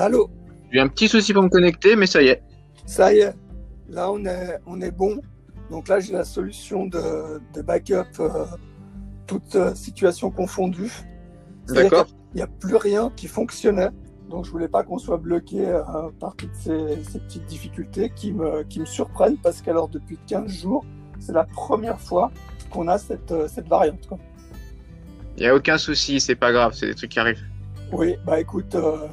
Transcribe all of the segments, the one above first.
Allô J'ai un petit souci pour me connecter, mais ça y est. Ça y est, là on est, on est bon. Donc là j'ai la solution de, de backup, euh, toute euh, situation confondue. D'accord. qu'il n'y a plus rien qui fonctionnait. Donc je voulais pas qu'on soit bloqué euh, par toutes ces, ces petites difficultés qui me, qui me surprennent parce qu'alors depuis 15 jours, c'est la première fois qu'on a cette, euh, cette variante. Il n'y a aucun souci, c'est pas grave, c'est des trucs qui arrivent. Oui, bah écoute, euh,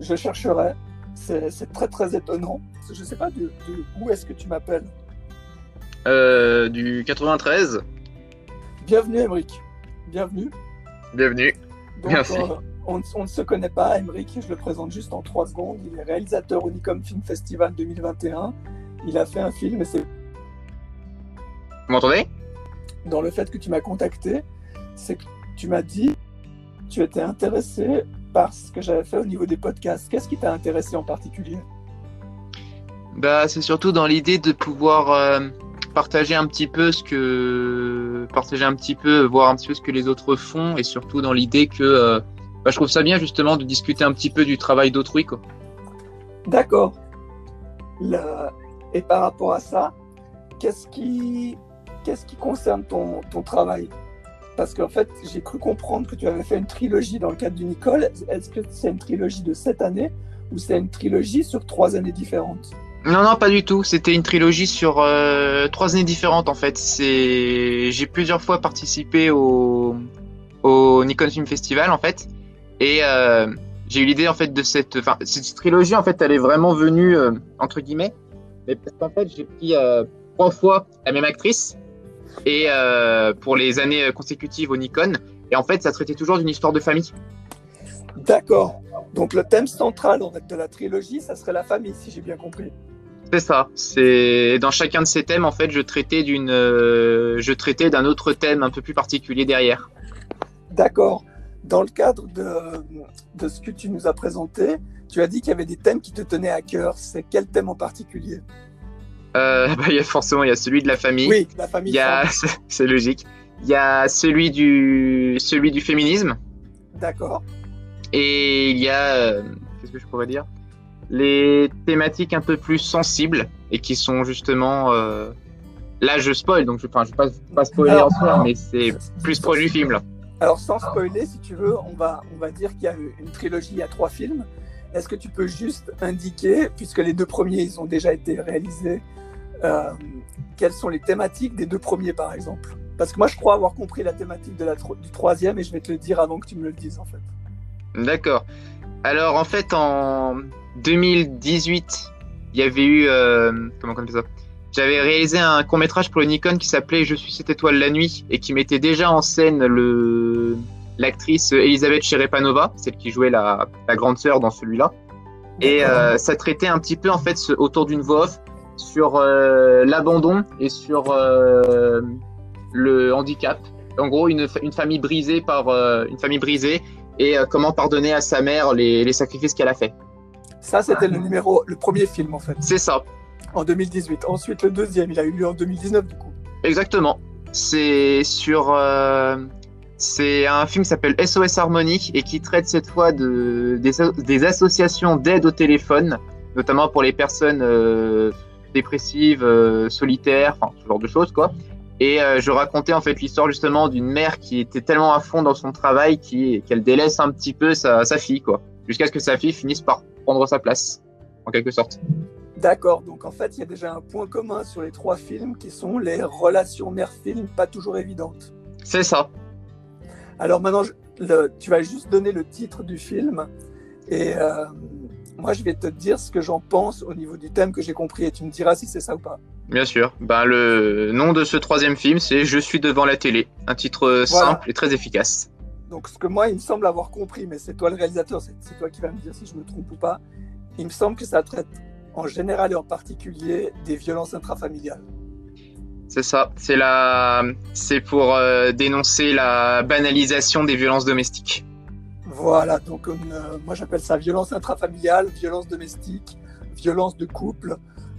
je chercherai. C'est très très étonnant. Je sais pas de, de où est-ce que tu m'appelles? Euh, du 93, Bienvenue Emeric. Bienvenue. bienvenue. Donc, Merci. euh, on, on ne se connaît pas, Emeric, je le présente juste en trois secondes. Il est réalisateur au Nikon Film Festival 2021. Il a fait un film et c'est Vous m'entendez? Dans le fait que tu m'as contacté, c'est que tu m'as dit que tu étais intéressé par ce que j'avais fait au niveau des podcasts. Qu'est-ce qui t'a intéressé en particulier? Bah, c'est surtout dans l'idée de pouvoir euh, partager un petit peu ce que, partager un petit peu, voir un petit peu ce que les autres font, et surtout dans l'idée que, euh, bah, je trouve ça bien justement de discuter un petit peu du travail d'autrui. D'accord. Et par rapport à ça, qu'est-ce qui, qu'est-ce qui concerne ton, ton travail? Parce qu'en fait, j'ai cru comprendre que tu avais fait une trilogie dans le cadre du Nicole. Est-ce que c'est une trilogie de cette année ou c'est une trilogie sur trois années différentes? Non, non, pas du tout. C'était une trilogie sur euh, trois années différentes en fait. C'est, j'ai plusieurs fois participé au au Film Festival en fait, et euh, j'ai eu l'idée en fait de cette, enfin cette trilogie en fait, elle est vraiment venue euh, entre guillemets, mais parce qu'en fait j'ai pris trois fois la même actrice et euh, pour les années consécutives au Nikon, et en fait ça traitait toujours d'une histoire de famille. D'accord. Donc le thème central en fait, de la trilogie, ça serait la famille, si j'ai bien compris. C'est ça. C'est dans chacun de ces thèmes en fait, je traitais d'une, euh, je traitais d'un autre thème un peu plus particulier derrière. D'accord. Dans le cadre de, de ce que tu nous as présenté, tu as dit qu'il y avait des thèmes qui te tenaient à cœur. C'est quel thème en particulier? Euh, bah, il y a forcément il y a celui de la famille. Oui, la famille. Il y a, c'est logique. Il y a celui du, celui du féminisme D'accord. et il y a, euh, qu'est-ce que je pourrais dire, les thématiques un peu plus sensibles et qui sont justement, euh, là je spoil donc je, enfin, je vais pas, pas spoiler Alors, en soi, mais c'est plus proche du film là. Alors sans spoiler, si tu veux, on va, on va dire qu'il y a une trilogie, il y a trois films. Est-ce que tu peux juste indiquer, puisque les deux premiers, ils ont déjà été réalisés, euh, quelles sont les thématiques des deux premiers, par exemple? Parce que moi, je crois avoir compris la thématique de la du troisième, et je vais te le dire avant que tu me le dises, en fait. D'accord. Alors en fait en 2018, il y avait eu euh, comment on ça? J'avais réalisé un court métrage pour le Nikon qui s'appelait Je suis cette étoile la nuit et qui mettait déjà en scène le l'actrice Elisabeth Cherepanova, celle qui jouait la, la grande sœur dans celui-là. Et euh, ça traitait un petit peu en fait ce- autour d'une voix off sur euh, l'abandon et sur euh, le handicap. En gros, une, une famille brisée par une famille brisée et comment pardonner à sa mère les, les sacrifices qu'elle a fait. Ça, c'était le numéro, le premier film, en fait, C'est ça, en 2018. Ensuite, le deuxième, il a eu lieu en 2019, du coup. exactement. C'est sur c'est un film qui s'appelle SOS Harmony et qui traite cette fois de des, des associations d'aide au téléphone, notamment pour les personnes euh, dépressives, euh, solitaires, enfin ce genre de choses quoi. Et euh, je racontais en fait l'histoire justement d'une mère qui était tellement à fond dans son travail qu'elle délaisse un petit peu sa, sa fille quoi, jusqu'à ce que sa fille finisse par prendre sa place en quelque sorte. D'accord, donc en fait, il y a déjà un point commun sur les trois films qui sont les relations mère-film pas toujours évidentes. C'est ça. Alors maintenant, je- le- tu vas juste donner le titre du film et euh, moi, je vais te dire ce que j'en pense au niveau du thème que j'ai compris et tu me diras si c'est ça ou pas. Bien sûr. Ben, le nom de ce troisième film, c'est Je suis devant la télé. Un titre Voilà. simple et très efficace. Donc, ce que moi, il me semble avoir compris, mais c'est toi le réalisateur, c'est toi qui vas me dire si je me trompe ou pas. Il me semble que ça traite en général et en particulier des violences intrafamiliales. C'est ça. C'est la, c'est pour euh, dénoncer la banalisation des violences domestiques. Voilà, donc euh, moi j'appelle ça violence intrafamiliale, violence domestique, violence de couple,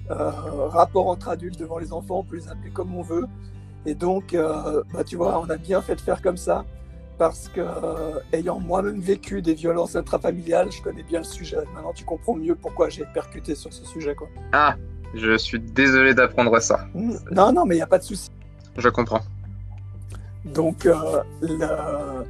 euh, rapport entre adultes devant les enfants, on peut les appeler comme on veut. Et donc, bah, tu vois, on a bien fait de faire comme ça, parce que, ayant moi-même vécu des violences intrafamiliales, je connais bien le sujet. Maintenant, tu comprends mieux pourquoi j'ai percuté sur ce sujet. Quoi. Ah, je suis désolé d'apprendre ça. Non, non, mais il n'y a pas de souci. Je comprends. Donc, euh,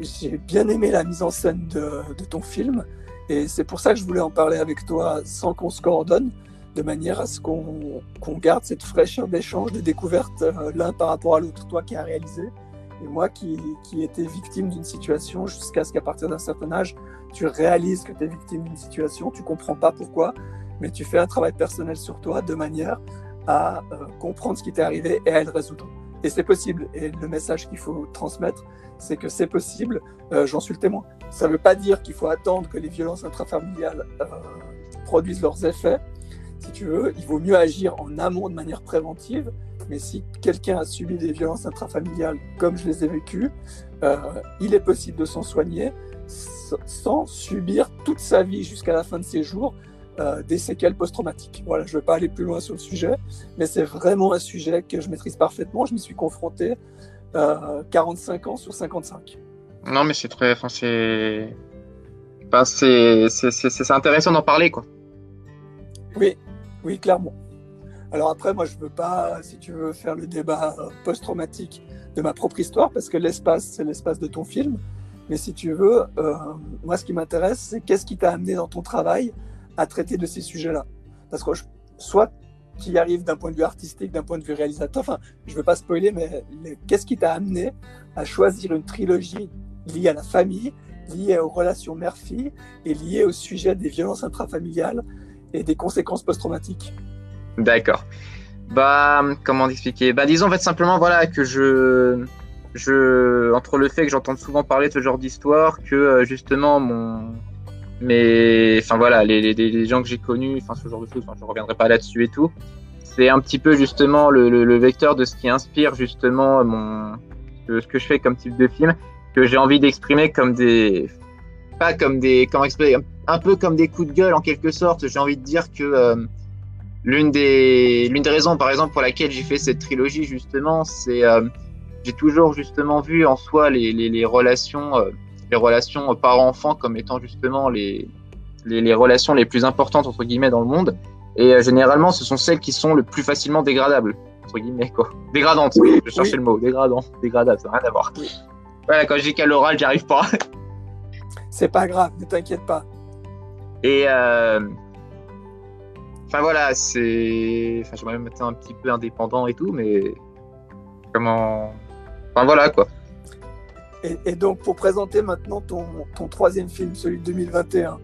j'ai bien aimé la mise en scène de, de ton film. Et c'est pour ça que je voulais en parler avec toi sans qu'on se coordonne, de manière à ce qu'on garde cette fraîcheur d'échange, de découverte euh, l'un par rapport à l'autre. Toi qui as réalisé, et moi qui, qui étais victime d'une situation jusqu'à ce qu'à partir d'un certain âge, tu réalises que tu es victime d'une situation, tu comprends pas pourquoi, mais tu fais un travail personnel sur toi de manière à euh, comprendre ce qui t'est arrivé et à le résoudre. Et c'est possible. Et le message qu'il faut transmettre, c'est que c'est possible. Euh, j'en suis le témoin. Ça ne veut pas dire qu'il faut attendre que les violences intrafamiliales euh, produisent leurs effets. Si tu veux, il vaut mieux agir en amont de manière préventive mais si quelqu'un a subi des violences intrafamiliales comme je les ai vécues, euh, il est possible de s'en soigner sans subir toute sa vie jusqu'à la fin de ses jours euh, des séquelles post-traumatiques. Voilà, je ne vais pas aller plus loin sur le sujet, mais c'est vraiment un sujet que je maîtrise parfaitement. Je m'y suis confronté euh, 45 ans sur 55. Non, mais c'est très. Enfin, c'est. Intéressant d'en parler, quoi. Oui, oui, clairement. Alors après, moi, je veux pas, si tu veux, faire le débat euh, post-traumatique de ma propre histoire, parce que l'espace, c'est l'espace de ton film. Mais si tu veux, euh, moi, ce qui m'intéresse, c'est qu'est-ce qui t'a amené dans ton travail à traiter de ces sujets-là. Parce que soit tu y arrives d'un point de vue artistique, d'un point de vue réalisateur, enfin, je ne veux pas spoiler, mais qu'est-ce qui t'a amené à choisir une trilogie liée à la famille, liée aux relations mère-fille et liée au sujet des violences intrafamiliales et des conséquences post-traumatiques? D'accord. Bah, comment expliquer Bah, disons en simplement voilà que je, je, entre le fait que j'entends souvent parler de ce genre d'histoire, que euh, justement mon, mais, enfin voilà, les, les, gens que j'ai connus, enfin ce genre de choses, je reviendrai pas là-dessus et tout. C'est un petit peu justement le, le, vecteur de ce qui inspire justement mon, ce que je fais comme type de film, que j'ai envie d'exprimer comme des, pas comme des, comment expliquer, un peu comme des coups de gueule en quelque sorte. J'ai envie de dire que euh, l'une des, l'une des raisons, par exemple, pour laquelle j'ai fait cette trilogie, justement, c'est euh, j'ai toujours justement vu en soi les, les, les relations, euh, les relations parents-enfants comme étant justement les, les, les, relations les plus importantes entre guillemets dans le monde. Et euh, généralement, ce sont celles qui sont le plus facilement dégradables entre guillemets quoi. Dégradantes. je cherchais le mot. Dégradant, dégradable, ça n'a rien à voir. Voilà, quand je dis qu'à l'oral, j'y arrive pas. C'est pas grave, ne t'inquiète pas. Et euh, Enfin voilà, c'est. Enfin, j'aimerais même être un petit peu indépendant et tout, mais. Comment. Enfin voilà quoi. Et, donc, pour présenter maintenant ton, ton, troisième film, celui de 2021,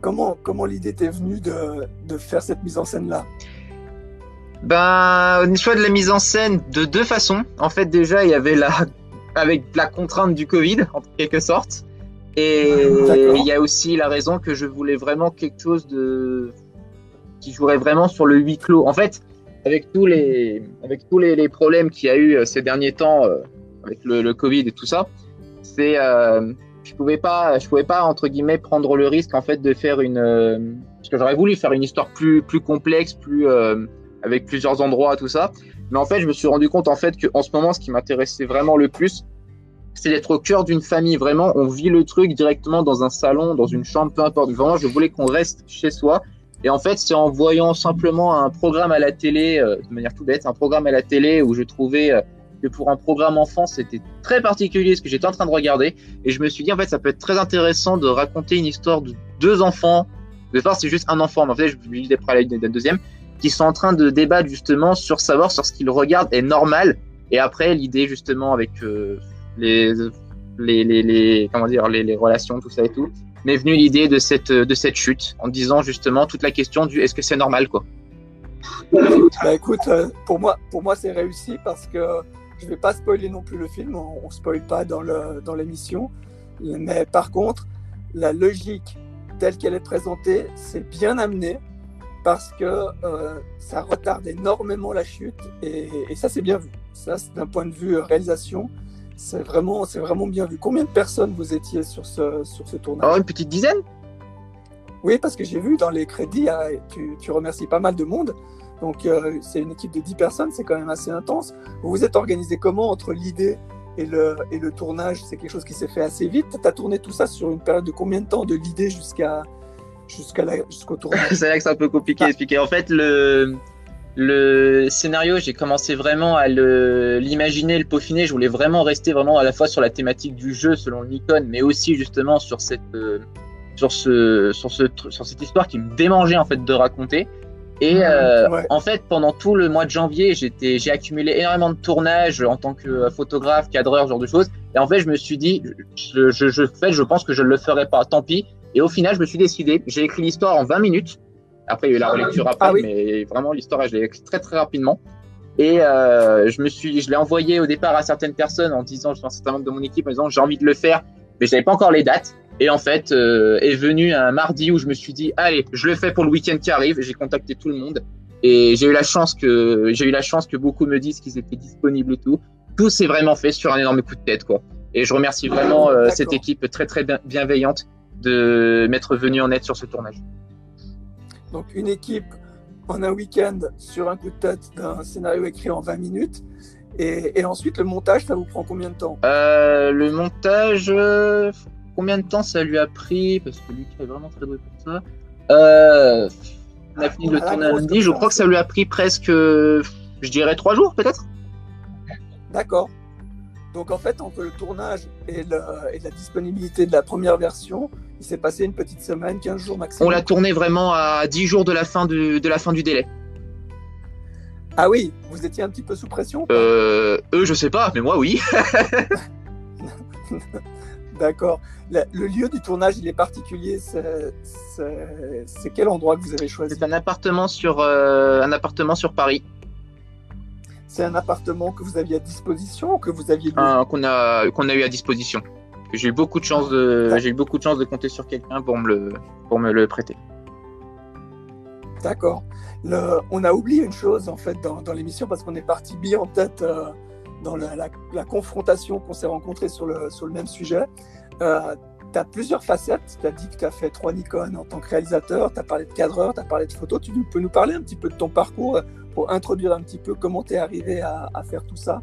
comment, comment l'idée t'est venue de, de, faire cette mise en scène-là? Ben, au choix de la mise en scène de deux façons. En fait, déjà, il y avait la. Avec la contrainte du Covid, en quelque sorte. Et il y a aussi la raison que je voulais vraiment quelque chose de qui jouerait vraiment sur le huis clos. En fait, avec tous les, avec tous les, problèmes qu'il y a eu euh, ces derniers temps, euh, avec le, Covid et tout ça, c'est, euh, je pouvais pas, je pouvais pas entre guillemets prendre le risque en fait de faire une, parce que j'aurais voulu faire une histoire plus, plus complexe, plus avec plusieurs endroits, tout ça. Mais en fait, je me suis rendu compte en fait que en ce moment, ce qui m'intéressait vraiment le plus, c'est d'être au cœur d'une famille. Vraiment, on vit le truc directement dans un salon, dans une chambre, peu importe. Vraiment, je voulais qu'on reste chez soi et en fait, c'est en voyant simplement un programme à la télé, euh, de manière tout bête, un programme à la télé où je trouvais euh, que pour un programme enfant, c'était très particulier ce que j'étais en train de regarder. Et je me suis dit, en fait, ça peut être très intéressant de raconter une histoire de deux enfants. De part, c'est juste un enfant, mais en fait, je vais juste à la deuxième, qui sont en train de débattre justement sur savoir sur ce qu'ils regardent est normal. Et après, l'idée justement avec euh, les, les, les, comment dire, les relations, tout ça et tout, m'est venue l'idée de cette, de cette chute en disant justement toute la question du est-ce que c'est normal quoi. Bah écoute, euh, pour moi, pour moi c'est réussi parce que je vais pas spoiler non plus le film, on, ne spoil pas dans le dans l'émission, mais par contre la logique telle qu'elle est présentée, c'est bien amené parce que euh, ça retarde énormément la chute et, et ça c'est bien vu. Ça, d'un point de vue réalisation, c'est vraiment, c'est vraiment bien vu. Combien de personnes vous étiez sur ce, sur ce tournage? Oh, Une petite dizaine? Oui, parce que j'ai vu dans les crédits, ah, tu, tu, remercies pas mal de monde. Donc, euh, c'est une équipe de 10 personnes, c'est quand même assez intense. Vous vous êtes organisé comment entre l'idée et le, et le tournage, c'est quelque chose qui s'est fait assez vite. Tu as tourné tout ça sur une période de combien de temps de l'idée jusqu'à jusqu'à jusqu'au tournage? C'est là que c'est un peu compliqué à expliquer. En fait, le, le scénario, j'ai commencé vraiment à l'imaginer, le, peaufiner. Je voulais vraiment rester vraiment à la fois sur la thématique du jeu selon Nikon, mais aussi justement sur cette, euh, sur ce, sur ce, sur cette histoire qui me démangeait en fait de raconter. Et euh, en fait, pendant tout le mois de janvier, j'étais, j'ai accumulé énormément de tournages en tant que photographe, cadreur, ce genre de choses. Et en fait, je me suis dit, je, je, je, fait, je pense que je ne le ferai pas. Tant pis. Et au final, je me suis décidé. J'ai écrit l'histoire en 20 minutes. Après, il y a eu la relecture après, ah mais vraiment l'histoire, je l'ai écrit très très rapidement. Et euh, je me suis, je l'ai envoyé au départ à certaines personnes en disant, je pense un certain membre de mon équipe, en disant j'ai envie de le faire, mais j'avais pas encore les dates. Et en fait, euh, est venu un mardi où je me suis dit, allez, je le fais pour le week-end qui arrive. J'ai contacté tout le monde et j'ai eu la chance que j'ai eu la chance que beaucoup me disent qu'ils étaient disponibles et tout. Tout s'est vraiment fait sur un énorme coup de tête, quoi. Et je remercie vraiment euh, cette équipe très très bienveillante de m'être venue en aide sur ce tournage. Donc une équipe en un week-end sur un coup de tête d'un scénario écrit en 20 minutes. Et, ensuite, le montage, ça vous prend combien de temps? Euh, Le montage, combien de temps ça lui a pris Parce que Lucas est vraiment très doué pour ça. Euh, on a fini le tourner lundi. Je crois que ça lui a pris presque, je dirais, trois jours peut-être. D'accord. Donc en fait, entre le tournage et, la disponibilité de la première version, il s'est passé une petite semaine, 15 jours maximum. On l'a tourné vraiment à 10 jours de la fin du, de la fin du délai. Ah oui, vous étiez un petit peu sous pression euh, Eux, je sais pas, mais moi, oui. D'accord. Le, lieu du tournage, il est particulier. C'est quel endroit que vous avez choisi? C'est un appartement sur euh, un appartement sur Paris. C'est un appartement que vous aviez à disposition ou que vous aviez qu'on a qu'on a eu à disposition. J'ai eu beaucoup de chance de j'ai eu beaucoup de chance de compter sur quelqu'un pour me le pour me le prêter. D'accord. On a oublié une chose en fait dans, dans l'émission parce qu'on est parti bien en tête. Euh, dans la, confrontation qu'on s'est rencontrés sur le, même sujet. Euh, tu as plusieurs facettes. Tu as dit que tu as fait trois Nikon en tant que réalisateur, tu as parlé de cadreur, tu as parlé de photo. Tu peux nous parler un petit peu de ton parcours pour introduire un petit peu comment tu es arrivé à, faire tout ça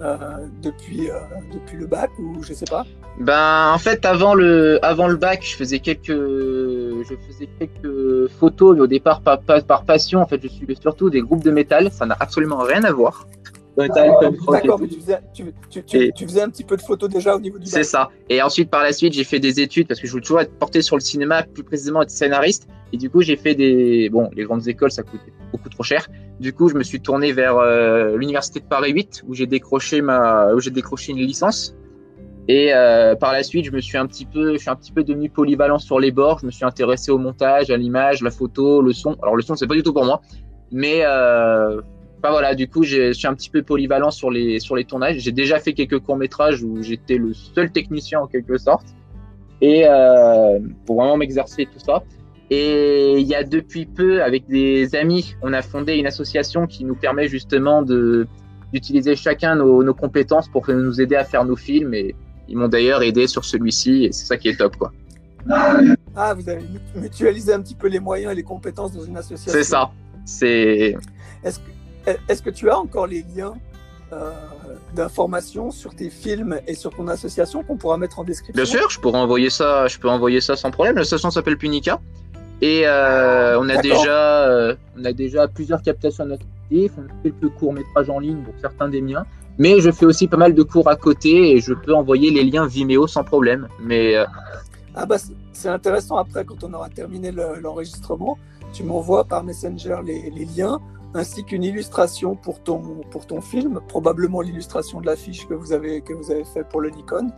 euh, depuis, euh, depuis le bac ou je sais pas? Ben en fait avant le, avant le bac je faisais quelques, je faisais quelques photos mais au départ par, par passion en fait je suivais surtout des groupes de métal ça n'a absolument rien à voir. D'accord, mais tu faisais, un petit peu de photos déjà au niveau du C'est ça. Et ensuite, par la suite, j'ai fait des études parce que je voulais toujours être porté sur le cinéma, plus précisément être scénariste. Et du coup, j'ai fait des. Bon, les grandes écoles, ça coûte beaucoup trop cher. Du coup, je me suis tourné vers euh, l'Université de Paris 8 où j'ai décroché, ma... où j'ai décroché une licence. Et euh, par la suite, je me suis un petit peu, je suis un petit peu devenu polyvalent sur les bords. Je me suis intéressé au montage, à l'image, la photo, le son. Alors le son, c'est pas du tout pour moi, mais euh, voilà, du coup, je suis un petit peu polyvalent sur les, sur les tournages. J'ai déjà fait quelques courts-métrages où j'étais le seul technicien en quelque sorte. Et euh, pour vraiment m'exercer tout ça. Et il y a depuis peu, avec des amis, on a fondé une association qui nous permet justement de d'utiliser chacun nos, nos, compétences pour nous aider à faire nos films. Et ils m'ont d'ailleurs aidé sur celui-ci. Et c'est ça qui est top, quoi. Ah, vous avez mutualisé un petit peu les moyens et les compétences dans une association. C'est ça. C'est. Est-ce que est-ce que tu as encore les liens euh, d'informations sur tes films et sur ton association qu'on pourra mettre en description? Bien sûr, je pourrais envoyer ça, je peux envoyer ça sans problème. L'association s'appelle Punica et euh, on a déjà, euh, on a déjà plusieurs captations actifs, on a quelques courts métrages en ligne pour certains des miens. Mais je fais aussi pas mal de cours à côté et je peux envoyer les liens Vimeo sans problème. Mais ah bah c'est intéressant après quand on aura terminé l'enregistrement, tu m'envoies par Messenger les, liens ainsi qu'une illustration pour ton, pour ton film, probablement l'illustration de l'affiche que vous avez que vous avez fait pour le Nikon.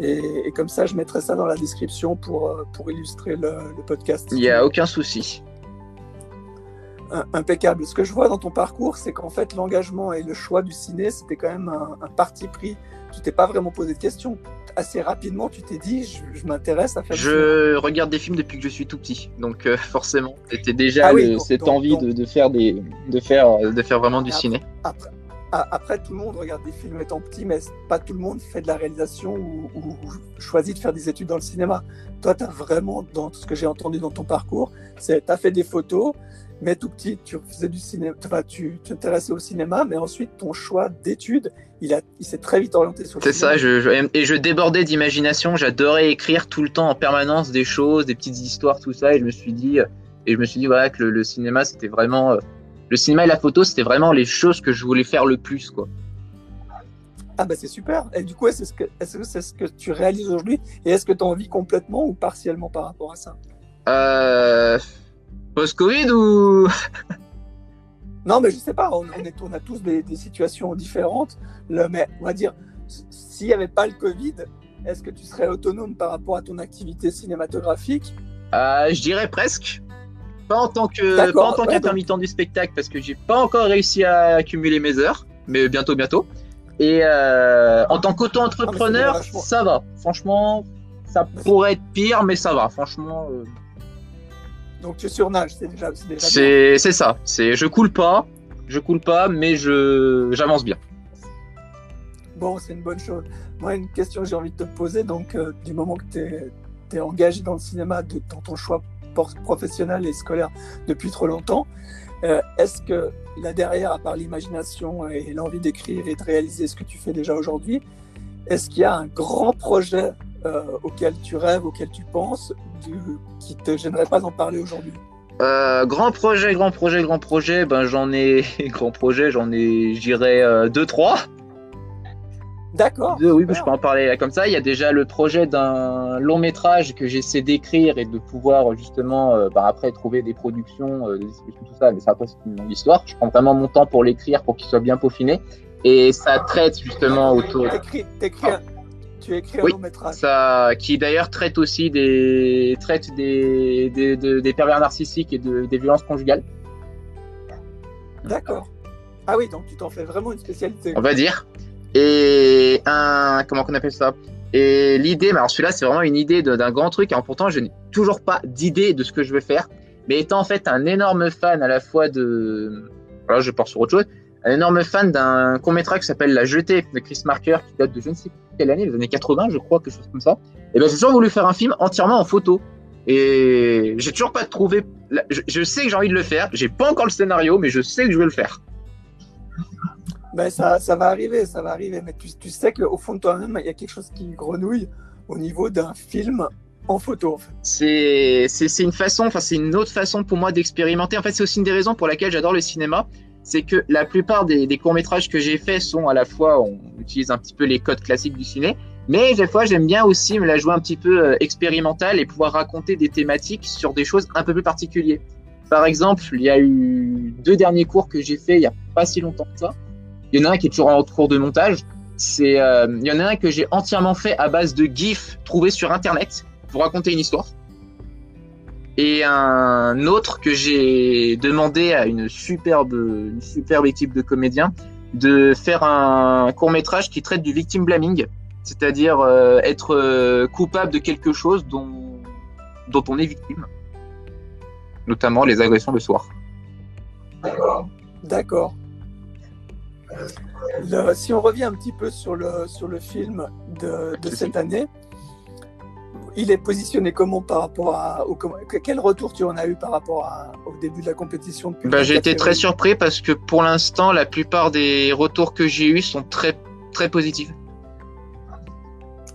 Et, comme ça, je mettrai ça dans la description pour, euh, pour illustrer le, podcast. Il n'y a aucun souci. Impeccable. Ce que je vois dans ton parcours, c'est qu'en fait, l'engagement et le choix du ciné, c'était quand même un, parti pris. Tu t'es pas vraiment posé de questions assez rapidement, tu t'es dit, je, m'intéresse à faire. Je regarde des films depuis que je suis tout petit, donc euh, forcément, c'était déjà ah cette envie de, faire des, de faire, de faire vraiment du ciné. Après, tout le monde regarde des films étant petit, mais pas tout le monde fait de la réalisation ou, choisit de faire des études dans le cinéma. Toi, tu as vraiment, dans ce que j'ai entendu dans ton parcours, c'est tu as fait des photos, mais tout petit, tu faisais du cinéma, enfin, tu t'intéressais au cinéma, mais ensuite ton choix d'études, il, a, il s'est très vite orienté sur le C'est ça, je, je- et je débordais d'imagination, j'adorais écrire tout le temps en permanence des choses, des petites histoires, tout ça, et je me suis dit, et je me suis dit voilà que le, le cinéma c'était vraiment, euh, le cinéma et la photo c'était vraiment les choses que je voulais faire le plus quoi. Ah bah c'est super. Et du coup, est-ce que est-ce que c'est ce que tu réalises aujourd'hui Et est-ce que tu en vis complètement ou partiellement par rapport à ça? Euh, Post-Covid ou Non, mais je sais pas. On, on est, on a tous des, des situations différentes. Le, mais on va dire, s'il n'y avait pas le Covid, est-ce que tu serais autonome par rapport à ton activité cinématographique? Euh, je dirais presque. Pas en tant que pas en tant ouais, qu'intermittent du spectacle parce que j'ai pas encore réussi à accumuler mes heures, mais bientôt bientôt. Et euh, en tant qu'auto-entrepreneur, Ah, ça va. Franchement, ça pourrait être pire, mais ça va. Franchement, euh, Donc tu surnages, c'est déjà, c'est déjà bien. c'est ça. C'est je coule pas, je coule pas, mais je j'avance bien. Bon, c'est une bonne chose. Moi, une question que j'ai envie de te poser, donc euh, du moment que tu es, engagé dans le cinéma, de- dans ton choix professionnel et scolaire depuis trop longtemps, euh, est-ce que là derrière, à part l'imagination et l'envie d'écrire et de réaliser ce que tu fais déjà aujourd'hui, est-ce qu'il y a un grand projet euh, auquel tu rêves, auquel tu penses, du, qui te gênerait pas d'en parler aujourd'hui Euh, grand projet, grand projet, grand projet. Ben j'en ai grand projet, j'en ai, je dirais euh, deux trois. D'accord. Deux, oui, super. je peux en parler comme ça. Il y a déjà le projet d'un long métrage que j'essaie d'écrire et de pouvoir justement euh, bah, après trouver des productions, euh, des distributions, tout ça. Mais ça après c'est une longue histoire. Je prends vraiment mon temps pour l'écrire pour qu'il soit bien peaufiné et ça traite justement autour T'écris- t'écris un- tu écris un Oui, long métrage. ça qui d'ailleurs traite aussi des traite des des, des, des pervers narcissiques et de, des violences conjugales, D'accord. Ah oui, donc tu t'en fais vraiment une spécialité. on va dire. Et un comment qu'on appelle ça? Et l'idée, mais alors celui-là, c'est vraiment une idée d'un grand truc. Alors pourtant, je n'ai toujours pas d'idée de ce que je veux faire. Mais étant en fait un énorme fan à la fois de. Voilà, je pars sur autre chose. Un énorme fan d'un court-métrage qui s'appelle La Jetée de Chris Marker, qui date de je ne sais quelle année, les années 80, je crois, quelque chose comme ça. Et ben, j'ai toujours voulu faire un film entièrement en photo. Et j'ai toujours pas trouvé. Je, je sais que j'ai envie de le faire. J'ai pas encore le scénario, mais je sais que je veux le faire. Ben, ça, ça va arriver, ça va arriver. Mais tu, tu sais qu'au fond de toi-même, il y a quelque chose qui grenouille au niveau d'un film en photo. En fait. c'est une façon enfin c'est une autre façon pour moi d'expérimenter en fait c'est aussi une des raisons pour laquelle j'adore le cinéma c'est que la plupart des, des courts métrages que j'ai faits sont à la fois on utilise un petit peu les codes classiques du ciné mais des fois j'aime bien aussi me la jouer un petit peu euh, expérimentale et pouvoir raconter des thématiques sur des choses un peu plus particulières. Par exemple il y a eu deux derniers cours que j'ai fait il y a pas si longtemps que ça. Il y en a un qui est toujours en cours de montage. C'est euh, il y en a un que j'ai entièrement fait à base de gifs trouvés sur internet pour raconter une histoire. Et un autre que j'ai demandé à une superbe, une superbe équipe de comédiens de faire un court métrage qui traite du victim blaming, c'est-à-dire euh, être euh, coupable de quelque chose dont, dont on est victime, notamment les agressions le soir. D'accord. Le- si on revient un petit peu sur le, sur le film de, cette année, il est positionné comment par rapport à. Au, quel retour tu en as eu par rapport à- au début de la compétition Bah, j'ai 24 été très surpris parce que pour l'instant, la plupart des retours que j'ai eus sont très très positifs.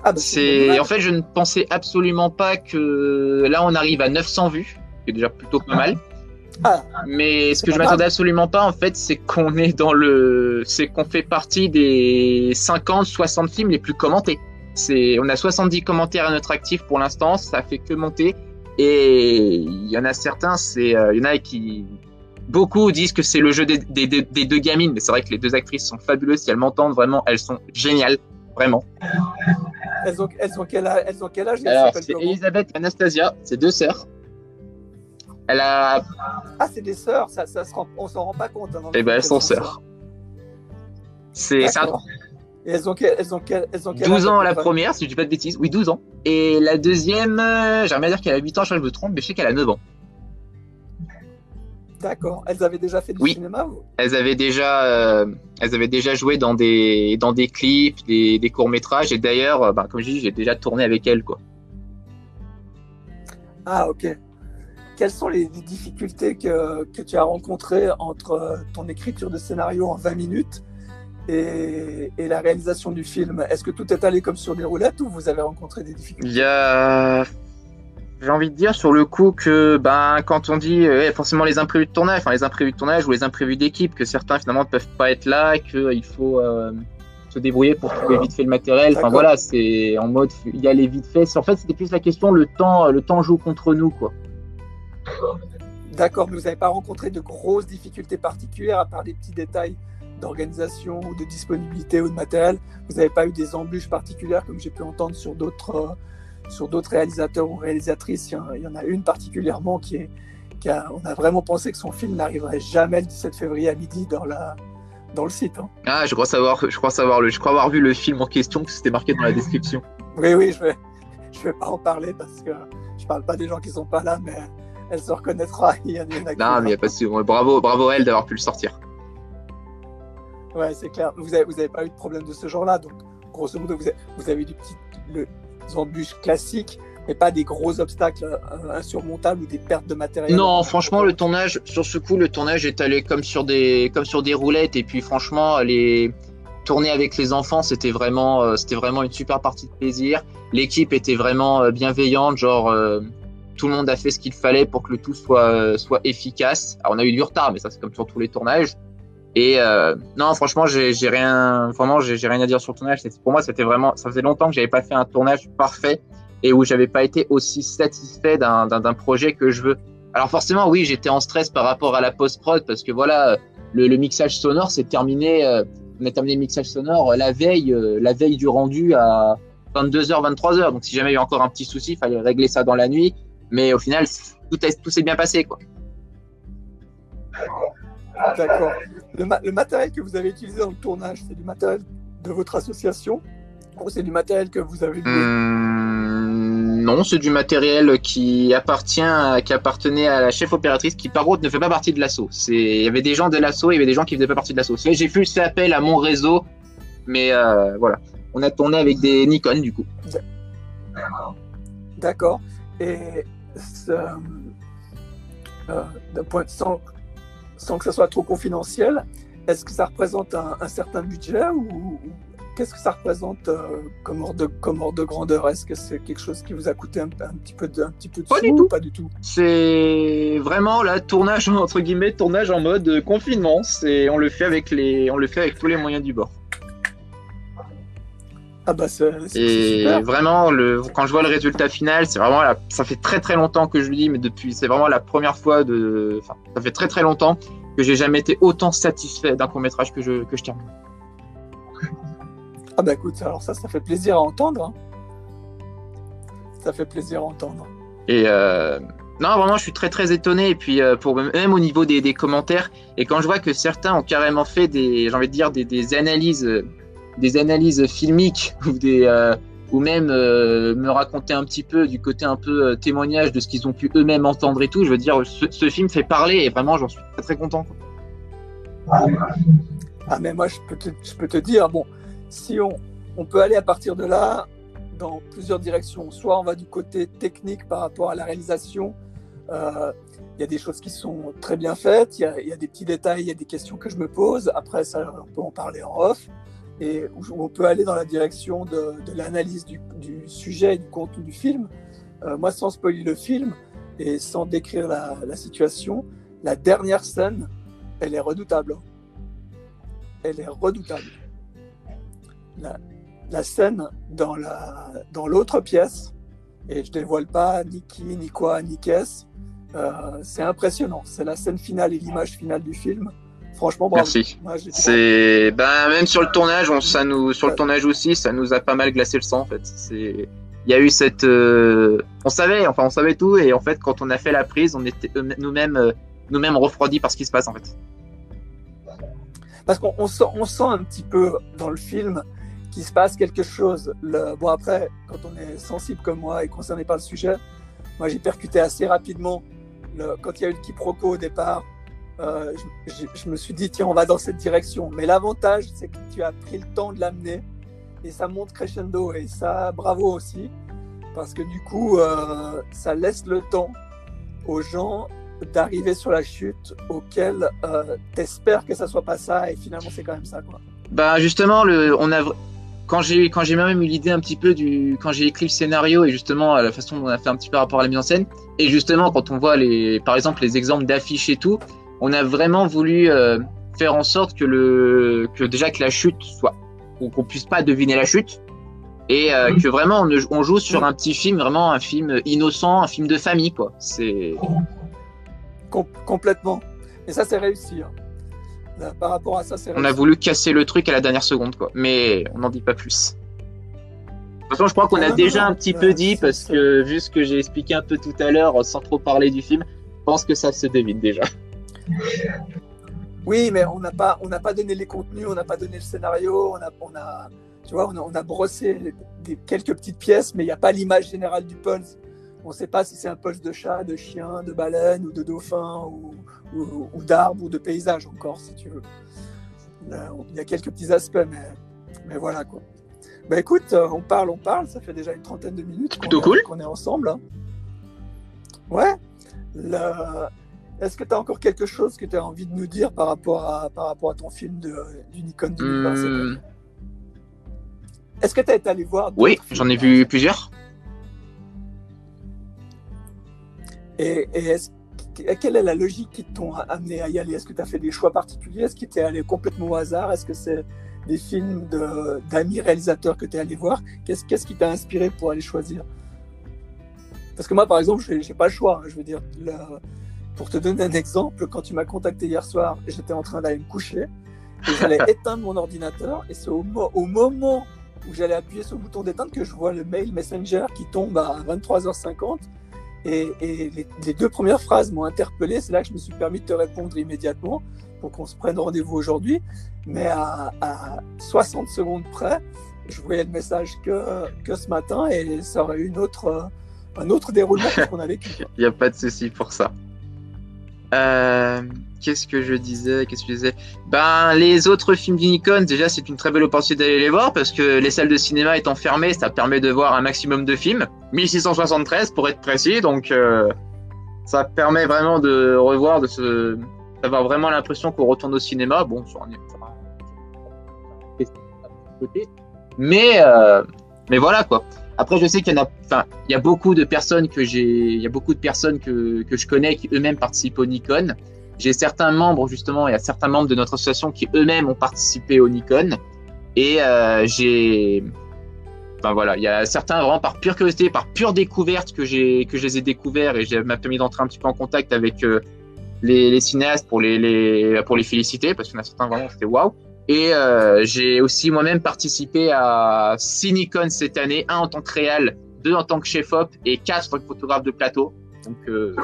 Ah, bah, C'est en fait, je ne pensais absolument pas que là on arrive à 900 vues, qui est déjà plutôt pas mal. Ah, Mais ce que je m'attendais absolument pas en fait, c'est qu'on est dans le, c'est qu'on fait partie des 50, 60 films les plus commentés. C'est, on a 70 commentaires à notre actif pour l'instant, ça fait que monter. Et il y en a certains, c'est, euh, il y en a qui, beaucoup disent que c'est le jeu des, des, des- des deux gamines, mais c'est vrai que les deux actrices sont fabuleuses. Si elles m'entendent vraiment, elles sont géniales, vraiment. elles, ont, elles, ont quel âge, elles ont quel âge Alors, c'est Elisabeth et Anastasia, c'est deux sœurs. Elle a, Ah, c'est des sœurs, ça, ça se rend, on s'en rend pas compte. hein, eh ben, elles sont sœurs. C'est, c'est un. Et elles ont quel, elles ont quel, elles ont quel 12 âge, ans la première, si je dis pas de bêtises. Oui, 12 ans. Et la deuxième, euh, j'aimerais dire qu'elle a 8 ans, je crois que je me trompe, mais je sais qu'elle a 9 ans. D'accord. Elles avaient déjà fait du Oui. cinéma ou... Elles avaient déjà, euh, elles avaient déjà joué dans des, dans des clips, des, des courts-métrages. Et d'ailleurs, euh, ben, comme je dis, j'ai déjà tourné avec elles, quoi. Ah, ok. quelles sont les, difficultés que, que, tu as rencontrées entre ton écriture de scénario en 20 minutes et, et la réalisation du film Est-ce que tout est allé comme sur des roulettes ou vous avez rencontré des difficultés? Il y a j'ai envie de dire sur le coup que ben quand on dit euh, forcément les imprévus de tournage, enfin les imprévus de tournage ou les imprévus d'équipe, que certains finalement ne peuvent pas être là, qu'il faut euh, se débrouiller pour trouver vite fait le matériel. Enfin voilà, c'est en mode il y a les vite fait. En fait, c'était plus la question le temps, le temps joue contre nous quoi. D'accord, mais vous n'avez pas rencontré de grosses difficultés particulières à part des petits détails d'organisation ou de disponibilité ou de matériel. Vous n'avez pas eu des embûches particulières comme j'ai pu entendre sur d'autres euh, sur d'autres réalisateurs ou réalisatrices. Il y, en a une particulièrement qui est, qui a, on a vraiment pensé que son film n'arriverait jamais le 17 février à midi dans, la, dans le site. Hein. Ah, je crois savoir, je crois savoir le, je crois avoir vu le film en question que c'était marqué dans la description. Oui, oui, je vais, je vais pas en parler parce que je parle pas des gens qui sont pas là, mais elle se reconnaîtra. Il y a, non, mais il y a pas de bravo, bravo à elle d'avoir pu le sortir. Ouais, c'est clair. Vous avez, vous avez pas eu de problème de ce genre-là, donc grosso modo, vous avez, vous avez du petit, le, embûches classiques, mais pas des gros obstacles euh, insurmontables ou des pertes de matériel. Non, franchement, le tournage, sur ce coup, le tournage est allé comme sur des, comme sur des roulettes. Et puis, franchement, les tourner avec les enfants, c'était vraiment, euh, c'était vraiment une super partie de plaisir. L'équipe était vraiment euh, bienveillante, genre tout le monde a fait ce qu'il fallait pour que le tout soit, soit efficace. Alors, on a eu du retard, mais ça, c'est comme sur tous les tournages. Et euh, non, franchement, j'ai rien, vraiment, j'ai rien à dire sur le tournage. Pour moi, c'était vraiment, ça faisait longtemps que j'avais pas fait un tournage parfait et où j'avais pas été aussi satisfait d'un projet que je veux. Alors forcément, oui, j'étais en stress par rapport à la post prod parce que voilà, le, mixage sonore s'est terminé. Euh, on a terminé le mixage sonore la veille, euh, la veille du rendu à 22h, 23h. Donc si jamais il y a encore un petit souci, il fallait régler ça dans la nuit. Mais au final, tout, tout s'est bien passé, quoi. D'accord. Le, matériel que vous avez utilisé dans le tournage, c'est du matériel de votre association ou c'est du matériel que vous avez loué? Hmm, Non, c'est du matériel qui appartient, qui appartenait à la chef opératrice, qui par contre ne fait pas partie de l'assaut. Il y avait des gens de l'assaut, il y avait des gens qui ne faisaient pas partie de l'assaut. J'ai fait appel à mon réseau, mais euh, voilà. On a tourné avec des Nikon du coup. D'accord. Et euh, d'un point de vue sans que ça soit trop confidentiel, est-ce que ça représente un, certain budget ou, qu'est-ce que ça représente euh, comme, ordre de, comme de grandeur? Est-ce que c'est quelque chose qui vous a coûté un, petit peu de, un petit peu de pas du tout. Pas du tout? C'est vraiment là tournage entre guillemets tournage en mode confinement. C'est on le fait avec les on le fait avec tous les moyens du bord. Ah bah c'est, et vraiment le quand je vois le résultat final, c'est vraiment ça fait très très longtemps que je le dis, mais depuis c'est vraiment la première fois de, enfin, ça fait très très longtemps que j'ai jamais été autant satisfait d'un court métrage que je que je termine. Ah bah écoute, alors ça, ça fait plaisir à entendre. Hein. Ça fait plaisir à entendre. Et euh, non, vraiment, je suis très très étonné. Et puis, euh, pour même au niveau des, des, commentaires, et quand je vois que certains ont carrément fait des, j'ai envie de dire, des, des analyses des analyses filmiques ou des euh, ou même euh, me raconter un petit peu du côté un peu euh, témoignage de ce qu'ils ont pu eux-mêmes entendre et tout. Je veux dire, ce, film fait parler et vraiment, j'en suis très très content. Ah mais moi, je peux te, je peux te dire, bon, si on, on peut aller à partir de là dans plusieurs directions. Soit on va du côté technique par rapport à la réalisation. Il y a des choses qui sont très bien faites, il y, y, a des petits détails, il y a des questions que je me pose. Après, ça, on peut en parler en off et on peut aller dans la direction de, l'analyse du, sujet et du contenu du film. Euh, moi, sans spoiler le film et sans décrire la, situation, la dernière scène, elle est redoutable. Elle est redoutable. La, scène dans la dans l'autre pièce, et je dévoile pas ni qui, ni quoi, ni qu'est-ce, euh, c'est impressionnant. C'est la scène finale et l'image finale du film. Franchement, bravo. Merci. c'est ben même sur le tournage, on, ça nous sur le tournage aussi, ça nous a pas mal glacé le sang en fait. C'est il y a eu cette euh, on savait enfin on savait tout et en fait quand on a fait la prise, on était nous-mêmes euh, nous-mêmes refroidis par ce qui se passe en fait. Parce qu'on sent, on sent un petit peu dans le film qu'il se passe quelque chose. Le, bon après, quand on est sensible comme moi et concerné par le sujet, moi j'ai percuté assez rapidement le, quand il y a eu le quiproquo au départ euh, je, me suis dit, tiens, on va dans cette direction. Mais l'avantage, c'est que tu as pris le temps de l'amener et ça monte crescendo. Et ça, bravo aussi, parce que du coup, euh, ça laisse le temps aux gens d'arriver sur la chute auquel euh, t'espères que ça soit pas ça et finalement c'est quand même ça quoi. Bah justement le quand j'ai quand j'ai même eu l'idée un petit peu du quand j'ai écrit le scénario et justement la façon dont on a fait un petit peu rapport à la mise en scène et justement quand on voit les par exemple les exemples d'affiches et tout on a vraiment voulu euh, faire en sorte que le que déjà que la chute soit qu'on puisse pas deviner la chute et euh, que vraiment on, on, joue sur un petit film vraiment un film innocent un film de famille quoi. C'est complètement. Et ça c'est réussi hein. Là, par rapport à ça c'est on a voulu casser le truc à la dernière seconde quoi. Mais on n'en dit pas plus. De toute façon je crois qu'on a Ah, déjà non, un petit euh, peu dit parce que vu ce que j'ai expliqué un peu tout à l'heure sans trop parler du film je pense que ça se devine déjà Oui, mais on n'a pas, on n'a pas donné les contenus, on n'a pas donné le scénario, on a, on a, tu vois, on a, on a brossé des, quelques petites pièces, mais il n'y a pas l'image générale du pulse. On ne sait pas si c'est un pulse de chat, de chien, de baleine ou de dauphin ou, ou, ou d'arbre ou de paysage encore, si tu veux. Il y a quelques petits aspects, mais, mais voilà quoi. Bah écoute, euh, on parle, on parle, ça fait déjà une trentaine de minutes qu'on est- cool. qu'on est ensemble. hein. Ouais. Le- Est-ce que tu as encore quelque chose que tu as envie de nous dire par rapport à, par rapport à ton film de, du Nikon 2020 cette Hmm. Est-ce que tu as été allé voir oui j'en ai vu plusieurs Et, et est-ce- quelle est la logique qui t'ont amené à y aller? Est-ce que tu as fait des choix particuliers? Est-ce que tu es allé complètement au hasard? Est-ce que c'est des films de- d'amis réalisateurs que tu es allé voir? Qu'est-ce qu'est-ce qui t'a inspiré pour aller choisir? Parce que moi, par exemple, je n'ai pas le choix. hein. Je veux dire, le- pour te donner un exemple, quand tu m'as contacté hier soir, j'étais en train d'aller me coucher et j'allais éteindre mon ordinateur. Et c'est au, mo- au moment où j'allais appuyer sur le bouton d'éteindre que je vois le mail Messenger qui tombe à 23h50. Et, et les, les deux premières phrases m'ont interpellé. C'est là que je me suis permis de te répondre immédiatement pour qu'on se prenne rendez-vous aujourd'hui. Mais à, à 60 secondes près, je voyais le message que, que ce matin et ça aurait eu une autre, un autre déroulement qu'on a vécu. Il n'y a pas de souci pour ça. Euh, Qu'est-ce que je disais Qu'est-ce que je disais? Ben, les autres films d'Unicon, déjà, c'est une très belle opportunité d'aller les voir parce que les salles de cinéma étant fermées, ça permet de voir un maximum de films. 1673 pour être précis, donc euh, ça permet vraiment de revoir, de se, d'avoir vraiment l'impression qu'on retourne au cinéma. Bon, sur un mais euh, mais voilà quoi. Après, je sais qu'il y en a, enfin, il y a beaucoup de personnes que j'ai, il y a beaucoup de personnes que, que je connais qui eux-mêmes participent au Nikon. J'ai certains membres, justement, il y a certains membres de notre association qui eux-mêmes ont participé au Nikon. Et euh, j'ai, enfin voilà, il y a certains vraiment par pure curiosité, par pure découverte que j'ai, que je les ai découverts et j'ai m'a permis d'entrer un petit peu en contact avec euh, les, cinéastes pour les, les, pour les féliciter parce qu'il y en a certains vraiment c'était waouh. Et euh, j'ai aussi moi-même participé à six Nikon cette année, un en tant que réal, deux en tant que chef-op et quatre en tant que photographe de plateau. Donc euh,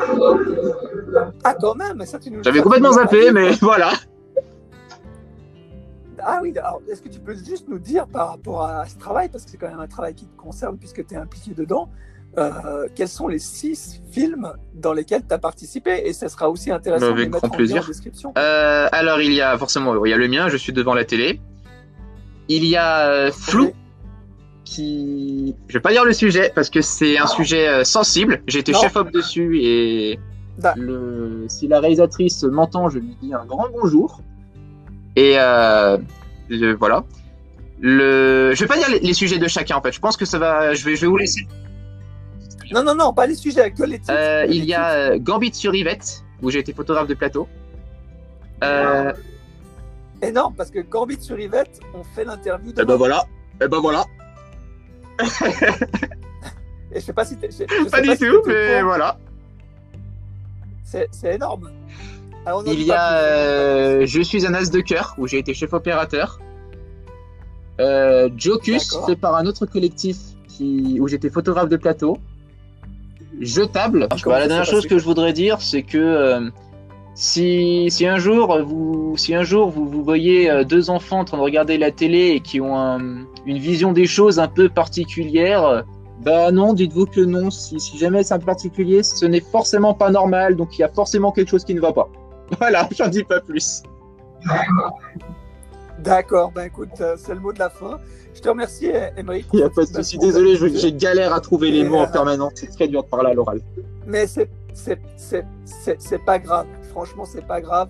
Ah, quand même ça, tu nous j'avais complètement zappé, mais voilà. Ah oui, alors est-ce que tu peux juste nous dire par rapport à ce travail, parce que c'est quand même un travail qui te concerne puisque tu es impliqué dedans, euh, quels sont les six films dans lesquels tu as participé? Et ça sera aussi intéressant Avec de les mettre grand en lien plaisir. en description. Euh, alors il y a forcément, il y a le mien, je suis devant la télé. Il y a euh, Flou, qui, je vais pas dire le sujet parce que c'est un sujet euh, sensible. J'ai été Non. chef-op dessus et le, si la réalisatrice m'entend, je lui dis un grand bonjour. Et voilà. Le, je vais pas dire les, les sujets de chacun en fait. Je pense que ça va, je vais, je vais vous laisser. Non, non, non, pas les sujets, que les titres. Euh, il y a euh, Gambit sur Yvette où j'ai été photographe de plateau. Euh, Et non, parce que Gambit sur Yvette, on fait l'interview et demain. ben voilà. Et ben voilà. Et je sais pas si t'es- Pas du tout, mais voilà. C'est énorme. Alors, Il y a euh, Je suis un as de cœur où j'ai été chef opérateur. Euh, Jocus fait par un autre collectif qui, où j'étais photographe de plateau. Jetable. Bah, la dernière chose que je voudrais dire, c'est que euh, si, si un jour vous si un jour vous, vous voyez euh, deux enfants en train de regarder la télé et qui ont un- une vision des choses un peu particulière, euh, bah non, dites-vous que non. Si, si jamais c'est un peu particulier, ce n'est forcément pas normal, donc il y a forcément quelque chose qui ne va pas. Voilà, j'en dis pas plus. D'accord, ben écoute, euh, c'est le mot de la fin. Je te remercie, Emery. Il n'y a pas de souci, désolé, j'ai galère à trouver les mots en permanence, c'est très dur de parler à l'oral. Mais c'est c'est- pas grave. Franchement, c'est pas grave.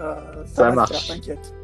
Euh, Ça se marche. T'inquiète.